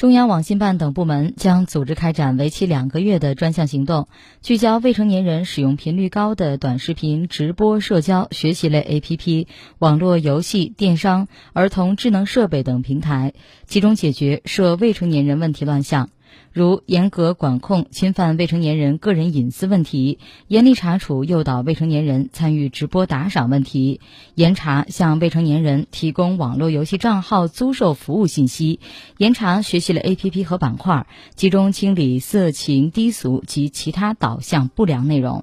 中央网信办等部门将组织开展为期两个月的专项行动，聚焦未成年人使用频率高的短视频、直播、社交、学习类 APP、网络游戏、电商、儿童智能设备等平台，集中解决涉未成年人问题乱象。如严格管控侵犯未成年人个人隐私问题，严厉查处诱导未成年人参与直播打赏问题，严查向未成年人提供网络游戏账号租售服务信息，严查学习了 APP 和板块，集中清理色情、低俗及其他导向不良内容。